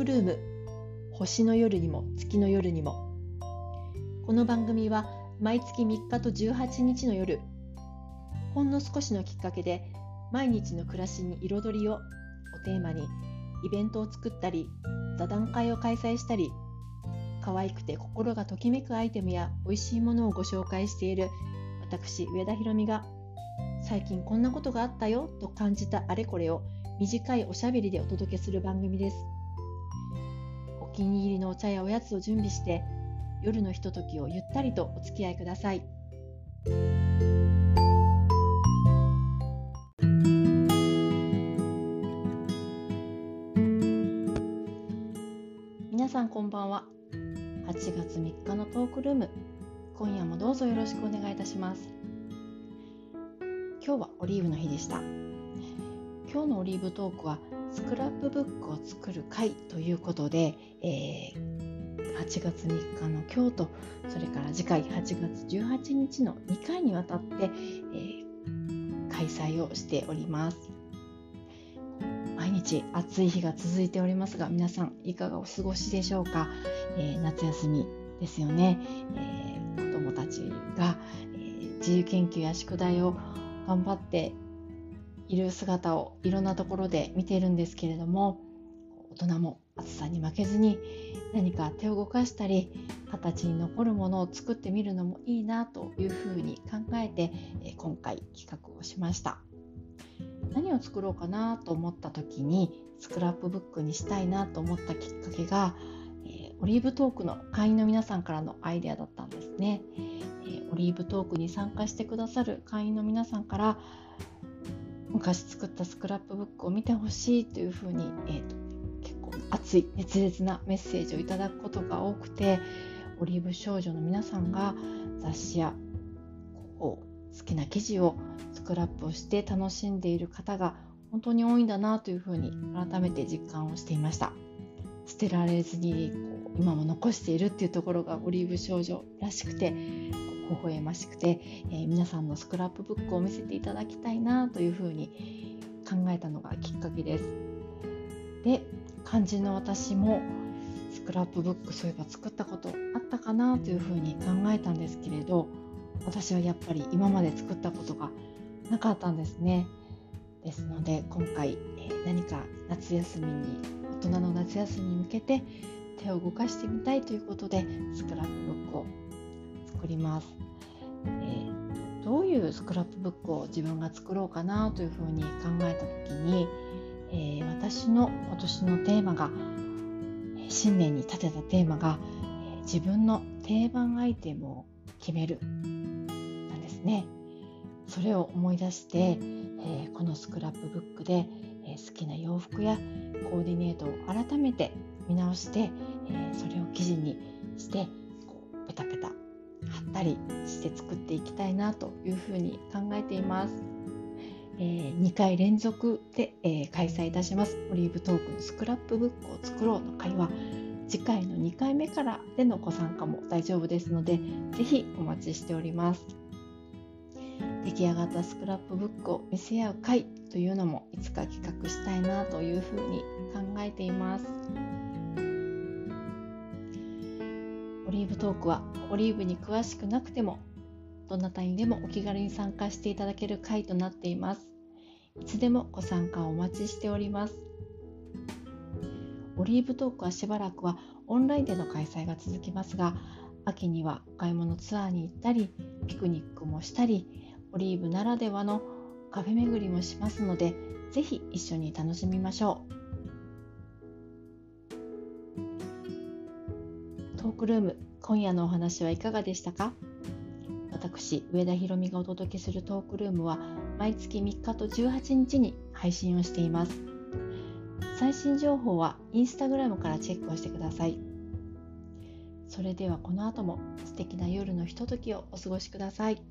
クルーム星の夜にも月の夜にも。この番組は毎月3日と18日の夜ほんの少しのきっかけで毎日の暮らしに彩りををテーマにイベントを作ったり座談会を開催したり可愛くて心がときめくアイテムや美味しいものをご紹介している私上田ひろみが最近こんなことがあったよと感じたあれこれを短いおしゃべりでお届けする番組です。気に入りのお茶やおやつを準備して夜のひとときをゆったりとお付き合いください。皆さんこんばんは。8月3日のトークルーム。今夜もどうぞよろしくお願いいたします。今日はオリーブの日でした。今日のオリーブトークはスクラップブックを作る会ということで、えー、8月3日の今日とそれから次回8月18日の2回にわたって、えー、開催をしております。毎日暑い日が続いておりますが皆さんいかがお過ごしでしょうか、えー、夏休みですよね、えー、子どもたちが、えー、自由研究や宿題を頑張っている姿をいろんなところで見ているんですけれども大人も暑さに負けずに何か手を動かしたり形に残るものを作ってみるのもいいなというふうに考えて今回企画をしました。何を作ろうかなと思った時にスクラップブックにしたいなと思ったきっかけがオリーブトークの会員の皆さんからのアイデアだったんですね。オリーブトークに参加してくださる会員の皆さんから昔作ったスクラップブックを見てほしいというふうに、えーと、結構熱い熱烈なメッセージをいただくことが多くてオリーブ少女の皆さんが雑誌やこう好きな記事をスクラップをして楽しんでいる方が本当に多いんだなというふうに改めて実感をしていました。捨てられずにこう今も残しているっていうところがオリーブ少女らしくて微笑ましくて、えー、皆さんのスクラップブックを見せていただきたいなというふうに考えたのがきっかけです。で肝心の私もスクラップブックそういえば作ったことあったかなというふうに考えたんですけれど私はやっぱり今まで作ったことがなかったんですね。ですので今回、えー、何か夏休みに大人の夏休みに向けて手を動かしてみたいということでスクラップブックを作ります、えー、どういうスクラップブックを自分が作ろうかなというふうに考えた時に、えー、私の今年のテーマが新年に立てたテーマが、えー、自分の定番アイテムを決めるなんですね。それを思い出して、えこのスクラップブックで、え好きな洋服やコーディネートを改めて見直して、えそれを記事にしてこうペタペタったりして作っていきたいなというふうに考えています。えー、2回連続で、えー、開催いたします。オリーブトークのスクラップブックを作ろうの会は次回の2回目からでのご参加も大丈夫ですのでぜひお待ちしております。出来上がったスクラップブックを見せ合う会というのもいつか企画したいなというふうに考えています。オリーブトークはオリーブに詳しくなくてもどなたにでもお気軽に参加していただける会となっています。いつでもご参加をお待ちしております。オリーブトークはしばらくはオンラインでの開催が続きますが秋にはお買い物ツアーに行ったりピクニックもしたりオリーブならではのカフェ巡りもしますのでぜひ一緒に楽しみましょう。トークルーム今夜のお話はいかがでしたか？私上田ひろみがお届けするトークルームは毎月3日と18日に配信をしています。最新情報はインスタグラムからチェックをしてください。それではこの後も素敵な夜のひとときをお過ごしください。